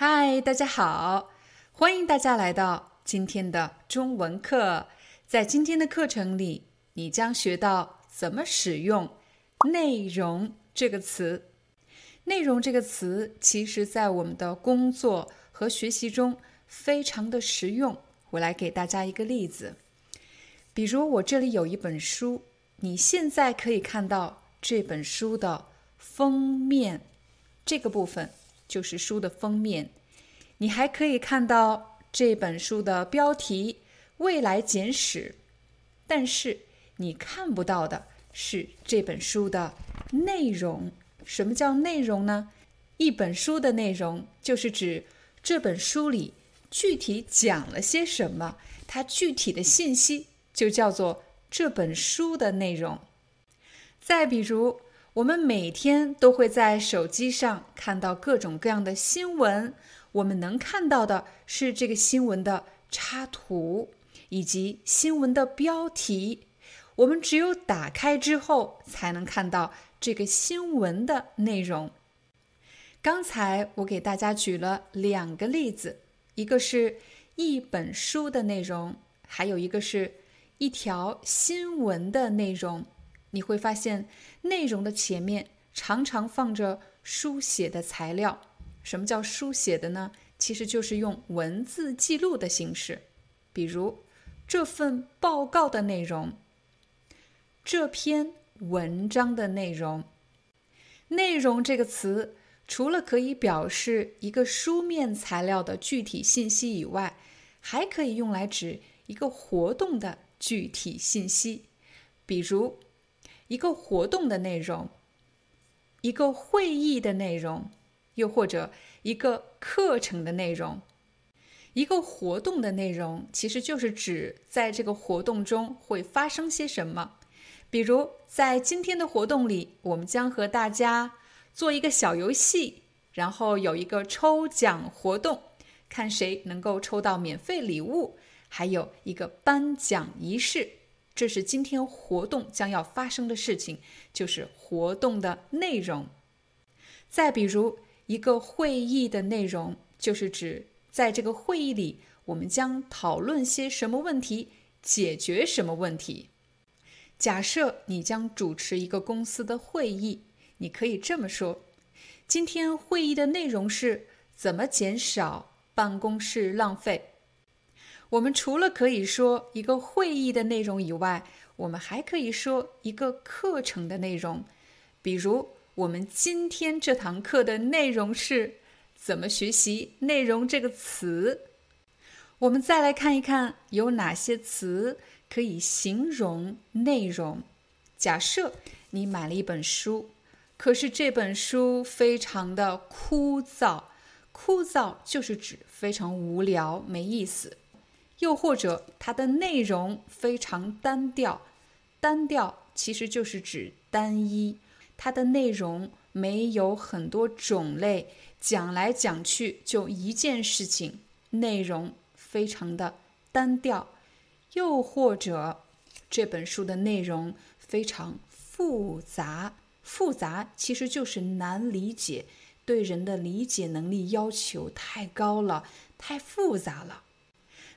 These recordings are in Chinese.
嗨，大家好，欢迎大家来到今天的中文课。在今天的课程里，你将学到怎么使用“内容”这个词。内容这个词，其实在我们的工作和学习中非常的实用。我来给大家一个例子，比如我这里有一本书，你现在可以看到这本书的封面，这个部分就是书的封面。你还可以看到这本书的标题《未来简史》，但是你看不到的是这本书的内容。什么叫内容呢？一本书的内容就是指这本书里具体讲了些什么，它具体的信息就叫做这本书的内容。再比如，我们每天都会在手机上看到各种各样的新闻，我们能看到的是这个新闻的插图以及新闻的标题。我们只有打开之后，才能看到这个新闻的内容。刚才我给大家举了两个例子，一个是一本书的内容，还有一个是一条新闻的内容。你会发现，内容的前面常常放着书写的材料。什么叫书写的呢？其实就是用文字记录的形式，比如这份报告的内容。这篇文章的内容，“内容”这个词除了可以表示一个书面材料的具体信息以外，还可以用来指一个活动的具体信息，比如一个活动的内容、一个会议的内容，又或者一个课程的内容。一个活动的内容其实就是指在这个活动中会发生些什么。比如，在今天的活动里，我们将和大家做一个小游戏，然后有一个抽奖活动，看谁能够抽到免费礼物，还有一个颁奖仪式。这是今天活动将要发生的事情，就是活动的内容。再比如，一个会议的内容，就是指在这个会议里，我们将讨论些什么问题，解决什么问题。假设你将主持一个公司的会议，你可以这么说：今天会议的内容是怎么减少办公室浪费。我们除了可以说一个会议的内容以外，我们还可以说一个课程的内容。比如，我们今天这堂课的内容是怎么学习“内容”这个词。我们再来看一看有哪些词。可以形容内容。假设你买了一本书，可是这本书非常的枯燥，枯燥就是指非常无聊、没意思。又或者它的内容非常单调，单调其实就是指单一，它的内容没有很多种类，讲来讲去就一件事情，内容非常的单调。又或者，这本书的内容非常复杂，复杂其实就是难理解，对人的理解能力要求太高了，太复杂了。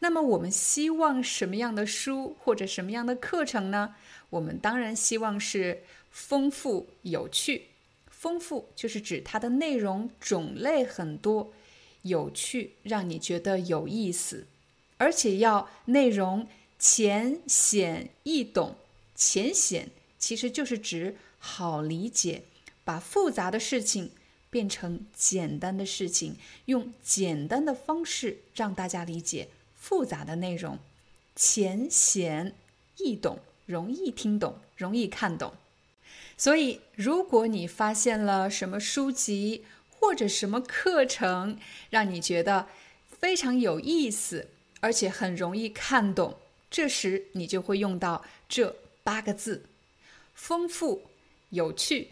那么，我们希望什么样的书或者什么样的课程呢？我们当然希望是丰富有趣。丰富就是指它的内容种类很多，有趣让你觉得有意思，而且要内容。浅显易懂，浅显其实就是指好理解，把复杂的事情变成简单的事情，用简单的方式让大家理解复杂的内容。浅显易懂，容易听懂，容易看懂。所以，如果你发现了什么书籍或者什么课程，让你觉得非常有意思，而且很容易看懂，这时你就会用到这八个字：丰富、有趣、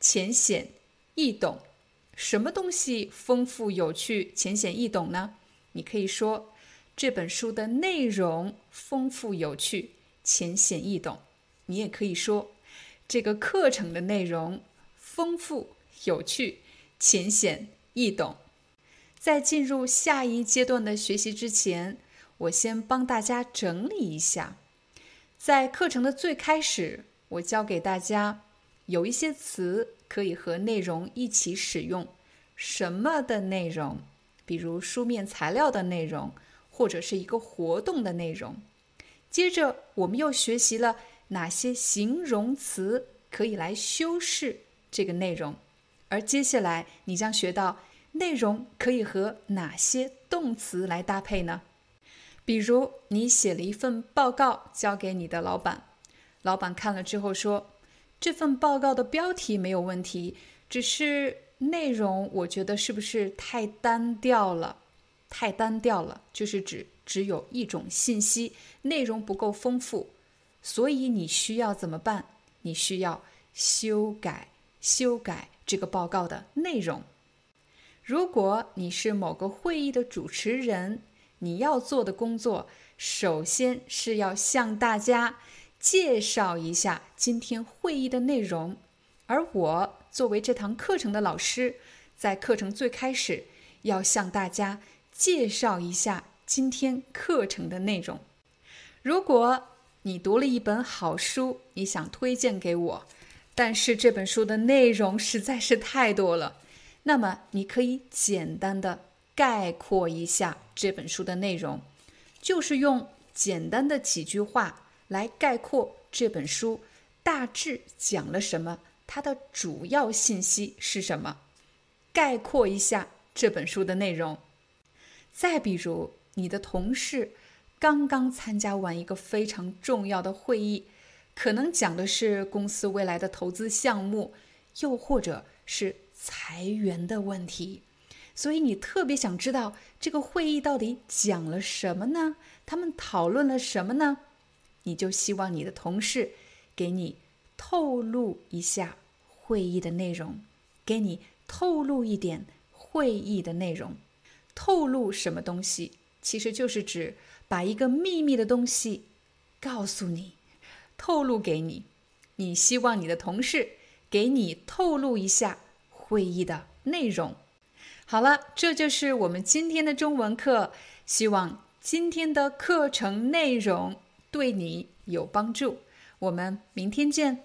浅显易懂。什么东西丰富、有趣、浅显易懂呢？你可以说。这本书的内容丰富有趣、浅显易懂。你也可以说，这个课程的内容丰富有趣、浅显易懂。在进入下一阶段的学习之前，我先帮大家整理一下。在课程的最开始，我教给大家有一些词可以和内容一起使用。什么的内容？比如书面材料的内容。或者是一个活动的内容。接着，我们又学习了哪些形容词可以来修饰这个内容，而接下来你将学到内容可以和哪些动词来搭配呢？比如，你写了一份报告交给你的老板，老板看了之后说：“这份报告的标题没有问题，只是内容我觉得是不是太单调了？”太单调了，就是指只有一种信息，内容不够丰富，所以你需要怎么办？你需要修改修改这个报告的内容。如果你是某个会议的主持人，你要做的工作，首先是要向大家介绍一下今天会议的内容。而我作为这堂课程的老师，在课程最开始要向大家。介绍一下今天课程的内容。如果你读了一本好书，你想推荐给我，但是这本书的内容实在是太多了，那么你可以简单的概括一下这本书的内容，就是用简单的几句话来概括这本书大致讲了什么，它的主要信息是什么，概括一下这本书的内容。再比如，你的同事刚刚参加完一个非常重要的会议，可能讲的是公司未来的投资项目，又或者是裁员的问题，所以你特别想知道这个会议到底讲了什么呢？他们讨论了什么呢？你就希望你的同事给你透露一下会议的内容，给你透露一点会议的内容。透露什么东西，其实就是指把一个秘密的东西告诉你，透露给你。你希望你的同事给你透露一下会议的内容。好了，这就是我们今天的中文课。希望今天的课程内容对你有帮助。我们明天见。